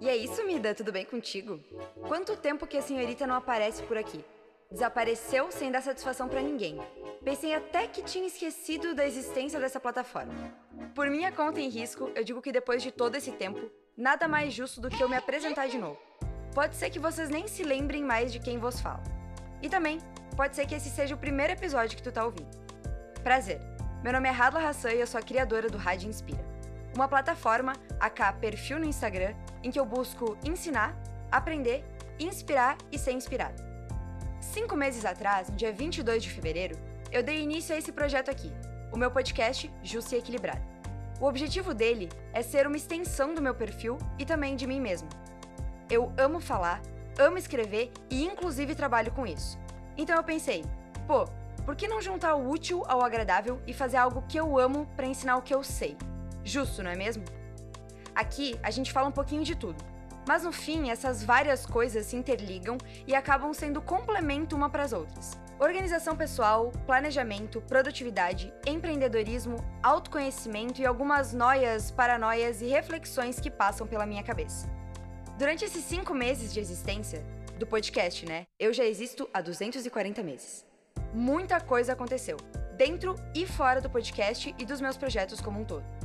E é isso, Mida, tudo bem contigo? Quanto tempo que a senhorita não aparece por aqui? Desapareceu sem dar satisfação para ninguém. Pensei até que tinha esquecido da existência dessa plataforma. Por minha conta em risco, eu digo que depois de todo esse tempo, nada mais justo do que eu me apresentar de novo. Pode ser que vocês nem se lembrem mais de quem vos fala. E também, pode ser que esse seja o primeiro episódio que tu tá ouvindo. Prazer, meu nome é Radla Hassan e eu sou a criadora do Rádio Inspira. Uma plataforma, aka perfil no Instagram, em que eu busco ensinar, aprender, inspirar e ser inspirado. Cinco meses atrás, no dia 22 de fevereiro, eu dei início a esse projeto aqui, o meu podcast Justa e Equilibrada. O objetivo dele é ser uma extensão do meu perfil e também de mim mesmo. Eu amo falar, amo escrever e inclusive trabalho com isso. Então eu pensei, pô, por que não juntar o útil ao agradável e fazer algo que eu amo para ensinar o que eu sei? Justo, não é mesmo? Aqui a gente fala um pouquinho de tudo mas no fim, essas várias coisas se interligam e acabam sendo complemento uma para as outras. Organização pessoal, planejamento, produtividade, empreendedorismo, autoconhecimento e algumas noias, paranoias e reflexões que passam pela minha cabeça. Durante esses cinco meses de existência, do podcast, né? Eu já existo há 240 meses. Muita coisa aconteceu, dentro e fora do podcast e dos meus projetos como um todo.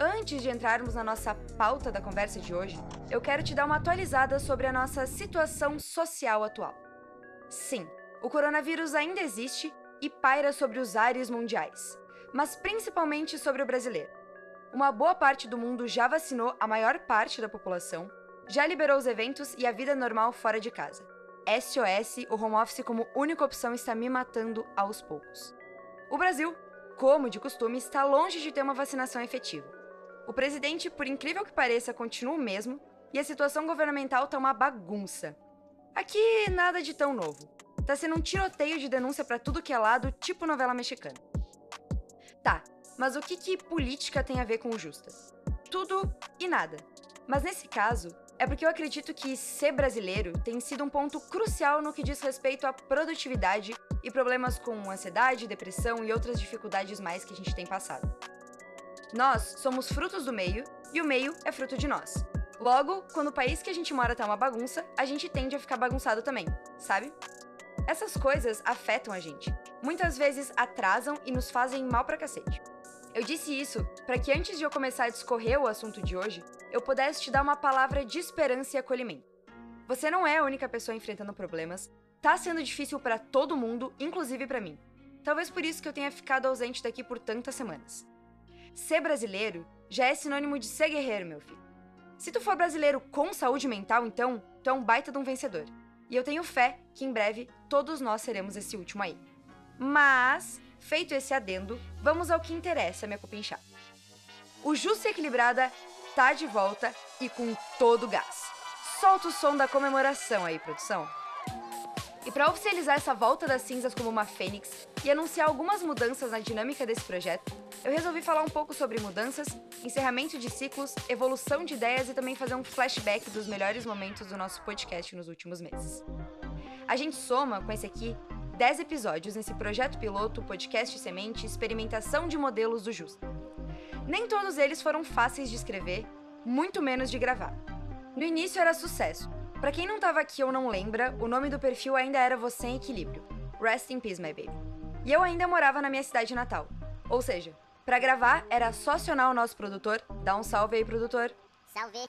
Antes de entrarmos na nossa pauta da conversa de hoje, eu quero te dar uma atualizada sobre a nossa situação social atual. Sim, o coronavírus ainda existe e paira sobre os ares mundiais, mas principalmente sobre o brasileiro. Uma boa parte do mundo já vacinou a maior parte da população, já liberou os eventos e a vida normal fora de casa. SOS, o home office como única opção está me matando aos poucos. O Brasil, como de costume, está longe de ter uma vacinação efetiva. O presidente, por incrível que pareça, continua o mesmo e a situação governamental tá uma bagunça. Aqui nada de tão novo. Tá sendo um tiroteio de denúncia para tudo que é lado, tipo novela mexicana. Tá, mas o que que política tem a ver com o Justa? Tudo e nada. Mas nesse caso, é porque eu acredito que ser brasileiro tem sido um ponto crucial no que diz respeito à produtividade e problemas com ansiedade, depressão e outras dificuldades mais que a gente tem passado. Nós somos frutos do meio e o meio é fruto de nós. Logo, quando o país que a gente mora tá uma bagunça, a gente tende a ficar bagunçado também, sabe? Essas coisas afetam a gente. Muitas vezes atrasam e nos fazem mal pra cacete. Eu disse isso para que antes de eu começar a discorrer o assunto de hoje, eu pudesse te dar uma palavra de esperança e acolhimento. Você não é a única pessoa enfrentando problemas. Tá sendo difícil para todo mundo, inclusive para mim. Talvez por isso que eu tenha ficado ausente daqui por tantas semanas. Ser brasileiro já é sinônimo de ser guerreiro, meu filho. Se tu for brasileiro com saúde mental, então, tu é um baita de um vencedor. E eu tenho fé que em breve todos nós seremos esse último aí. Mas, feito esse adendo, vamos ao que interessa, minha cupinchá. O Justo e Equilibrada tá de volta e com todo o gás. Solta o som da comemoração aí, produção. E para oficializar essa volta das cinzas como uma fênix e anunciar algumas mudanças na dinâmica desse projeto, eu resolvi falar um pouco sobre mudanças, encerramento de ciclos, evolução de ideias e também fazer um flashback dos melhores momentos do nosso podcast nos últimos meses. A gente soma com esse aqui 10 episódios nesse projeto piloto Podcast Semente Experimentação de Modelos do Justo. Nem todos eles foram fáceis de escrever, muito menos de gravar. No início era sucesso. Para quem não estava aqui ou não lembra, o nome do perfil ainda era Você em Equilíbrio. Rest in Peace, my baby. E eu ainda morava na minha cidade natal. Ou seja, para gravar, era só acionar o nosso produtor, dar um salve aí, produtor. Salve.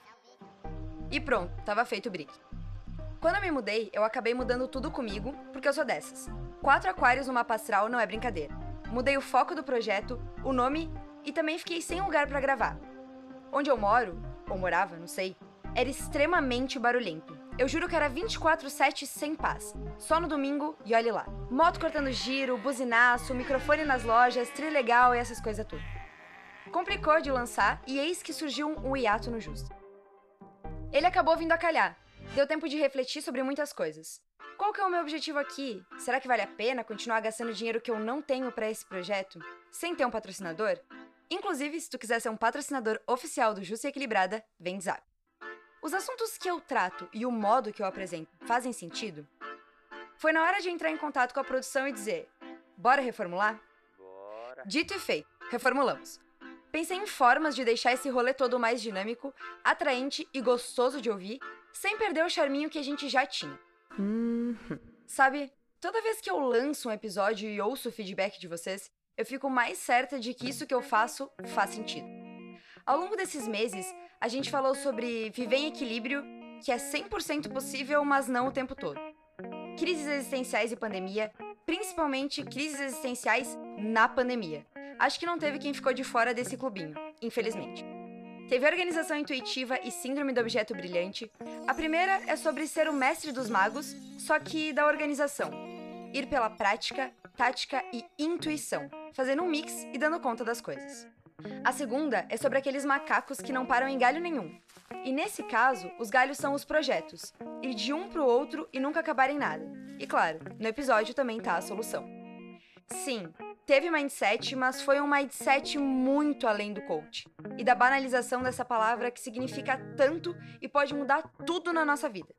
E pronto, tava feito o brick. Quando eu me mudei, eu acabei mudando tudo comigo, porque eu sou dessas. Quatro aquários no mapa astral não é brincadeira. Mudei o foco do projeto, o nome e também fiquei sem lugar para gravar. Onde eu moro, ou morava, não sei, era extremamente barulhento. Eu juro que era 24/7 sem paz. Só no domingo e olhe lá. Moto cortando giro, buzinaço, microfone nas lojas, trilegal e essas coisas tudo. Complicou de lançar e eis que surgiu um hiato no justo. Ele acabou vindo a calhar. Deu tempo de refletir sobre muitas coisas. Qual que é o meu objetivo aqui? Será que vale a pena continuar gastando dinheiro que eu não tenho para esse projeto, sem ter um patrocinador? Inclusive, se tu quiser ser um patrocinador oficial do Justo e Equilibrada, vem zap. Os assuntos que eu trato e o modo que eu apresento fazem sentido? Foi na hora de entrar em contato com a produção e dizer: bora reformular? Bora. Dito e feito, reformulamos. Pensei em formas de deixar esse rolê todo mais dinâmico, atraente e gostoso de ouvir, sem perder o charminho que a gente já tinha. Uhum. Sabe, toda vez que eu lanço um episódio e ouço o feedback de vocês, eu fico mais certa de que isso que eu faço faz sentido. Ao longo desses meses, a gente falou sobre viver em equilíbrio, que é 100% possível, mas não o tempo todo. Crises existenciais e pandemia, principalmente crises existenciais na pandemia. Acho que não teve quem ficou de fora desse clubinho, infelizmente. Teve organização intuitiva e síndrome do objeto brilhante. A primeira é sobre ser o mestre dos magos, só que da organização. Ir pela prática, tática e intuição, fazendo um mix e dando conta das coisas. A segunda é sobre aqueles macacos que não param em galho nenhum. E nesse caso, os galhos são os projetos, ir de um pro outro e nunca acabar em nada. E claro, no episódio também tá a solução. Sim, teve mindset, mas foi um mindset muito além do coach e da banalização dessa palavra que significa tanto e pode mudar tudo na nossa vida.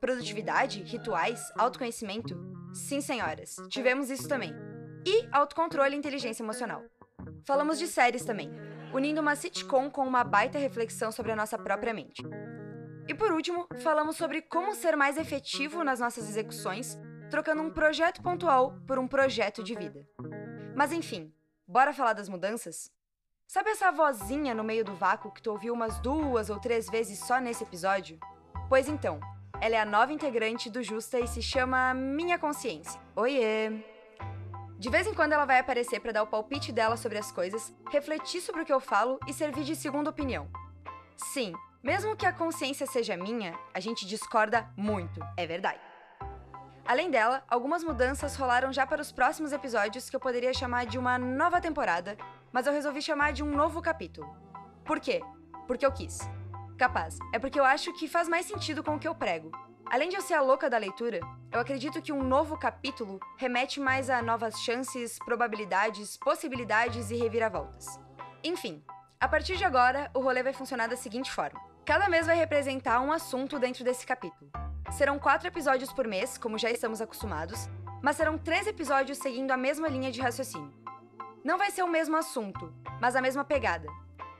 Produtividade, rituais, autoconhecimento? Sim, senhoras, tivemos isso também. E autocontrole e inteligência emocional. Falamos de séries também, unindo uma sitcom com uma baita reflexão sobre a nossa própria mente. E por último, falamos sobre como ser mais efetivo nas nossas execuções, trocando um projeto pontual por um projeto de vida. Mas enfim, bora falar das mudanças? Sabe essa vozinha no meio do vácuo que tu ouviu umas duas ou três vezes só nesse episódio? Pois então, ela é a nova integrante do Justa e se chama Minha Consciência. Oiê! De vez em quando ela vai aparecer para dar o palpite dela sobre as coisas, refletir sobre o que eu falo e servir de segunda opinião. Sim, mesmo que a consciência seja minha, a gente discorda muito, é verdade. Além dela, algumas mudanças rolaram já para os próximos episódios que eu poderia chamar de uma nova temporada, mas eu resolvi chamar de um novo capítulo. Por quê? Porque eu quis. Capaz, é porque eu acho que faz mais sentido com o que eu prego. Além de eu ser a louca da leitura, eu acredito que um novo capítulo remete mais a novas chances, probabilidades, possibilidades e reviravoltas. Enfim, a partir de agora, o rolê vai funcionar da seguinte forma: cada mês vai representar um assunto dentro desse capítulo. Serão quatro episódios por mês, como já estamos acostumados, mas serão três episódios seguindo a mesma linha de raciocínio. Não vai ser o mesmo assunto, mas a mesma pegada.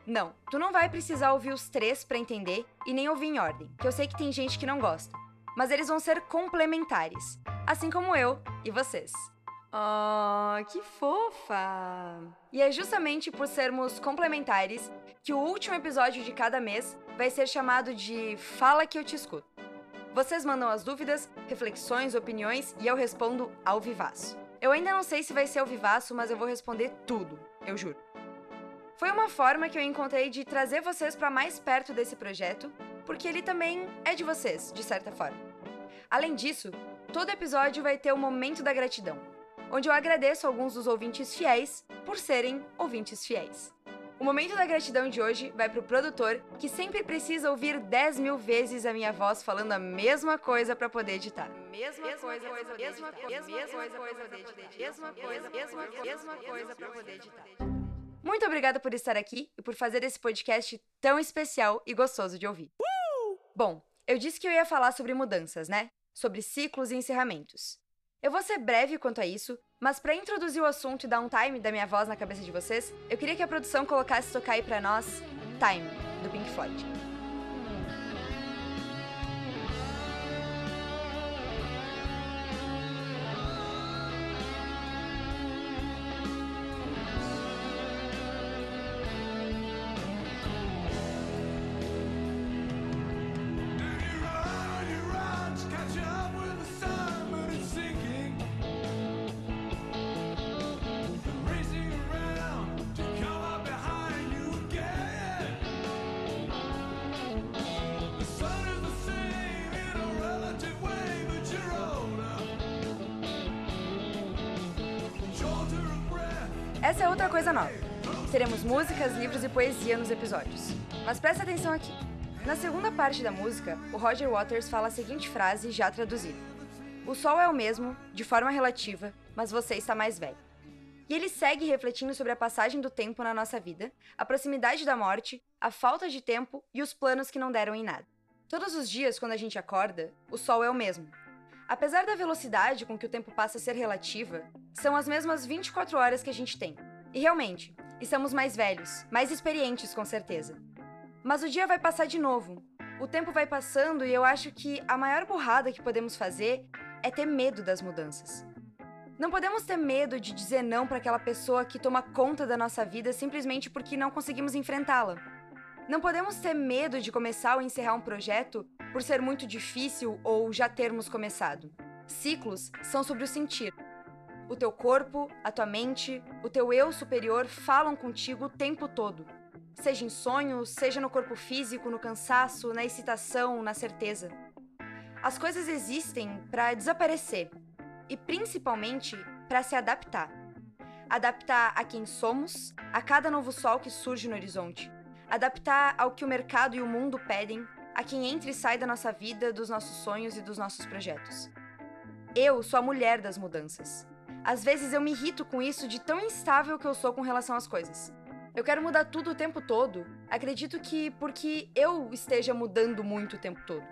Não, tu não vai precisar ouvir os três para entender e nem ouvir em ordem, que eu sei que tem gente que não gosta. Mas eles vão ser complementares, assim como eu e vocês. Oh, que fofa! E é justamente por sermos complementares que o último episódio de cada mês vai ser chamado de Fala que eu te escuto. Vocês mandam as dúvidas, reflexões, opiniões e eu respondo ao vivaço. Eu ainda não sei se vai ser ao vivaço, mas eu vou responder tudo, eu juro. Foi uma forma que eu encontrei de trazer vocês para mais perto desse projeto, porque ele também é de vocês, de certa forma. Além disso, todo episódio vai ter o momento da gratidão, onde eu agradeço alguns dos ouvintes fiéis por serem ouvintes fiéis. O momento da gratidão de hoje vai pro produtor, que sempre precisa ouvir 10 mil vezes a minha voz falando a mesma coisa para poder editar. Mesma coisa, coisa, mesma coisa, mesma coisa, mesma coisa, mesma mesma coisa para poder editar. Muito obrigada por estar aqui e por fazer esse podcast tão especial e gostoso de ouvir. Bom, eu disse que eu ia falar sobre mudanças, né? Sobre ciclos e encerramentos. Eu vou ser breve quanto a isso, mas para introduzir o assunto e dar um time da minha voz na cabeça de vocês, eu queria que a produção colocasse tocar aí para nós Time, do Pink Floyd. Essa é outra coisa nova. Teremos músicas, livros e poesia nos episódios. Mas presta atenção aqui. Na segunda parte da música, o Roger Waters fala a seguinte frase já traduzida: O sol é o mesmo, de forma relativa, mas você está mais velho. E ele segue refletindo sobre a passagem do tempo na nossa vida, a proximidade da morte, a falta de tempo e os planos que não deram em nada. Todos os dias, quando a gente acorda, o sol é o mesmo. Apesar da velocidade com que o tempo passa a ser relativa, são as mesmas 24 horas que a gente tem. E realmente, Estamos mais velhos, mais experientes, com certeza. Mas o dia vai passar de novo. O tempo vai passando e eu acho que a maior burrada que podemos fazer é ter medo das mudanças. Não podemos ter medo de dizer não para aquela pessoa que toma conta da nossa vida simplesmente porque não conseguimos enfrentá-la. Não podemos ter medo de começar ou encerrar um projeto por ser muito difícil ou já termos começado. Ciclos são sobre o sentir. O teu corpo, a tua mente, o teu eu superior falam contigo o tempo todo. Seja em sonhos, seja no corpo físico, no cansaço, na excitação, na certeza. As coisas existem para desaparecer e principalmente para se adaptar. Adaptar a quem somos, a cada novo sol que surge no horizonte. Adaptar ao que o mercado e o mundo pedem, a quem entra e sai da nossa vida, dos nossos sonhos e dos nossos projetos. Eu sou a mulher das mudanças. Às vezes eu me irrito com isso de tão instável que eu sou com relação às coisas. Eu quero mudar tudo o tempo todo. Acredito que porque eu esteja mudando muito o tempo todo.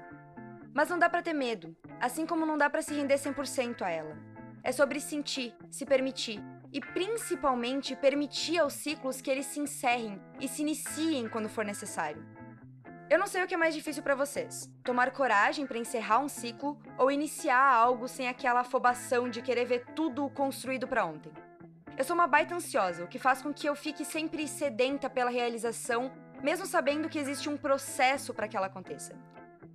Mas não dá para ter medo, assim como não dá para se render 100% a ela. É sobre sentir, se permitir e principalmente permitir aos ciclos que eles se encerrem e se iniciem quando for necessário. Eu não sei o que é mais difícil para vocês: tomar coragem para encerrar um ciclo ou iniciar algo sem aquela afobação de querer ver tudo construído para ontem. Eu sou uma baita ansiosa, o que faz com que eu fique sempre sedenta pela realização, mesmo sabendo que existe um processo para que ela aconteça.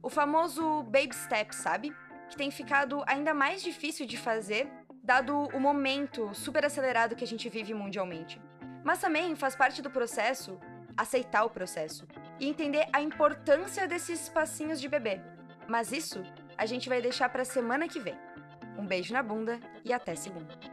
O famoso baby step, sabe? Que tem ficado ainda mais difícil de fazer, dado o momento super acelerado que a gente vive mundialmente. Mas também faz parte do processo aceitar o processo e entender a importância desses passinhos de bebê. Mas isso a gente vai deixar para semana que vem. Um beijo na bunda e até segunda.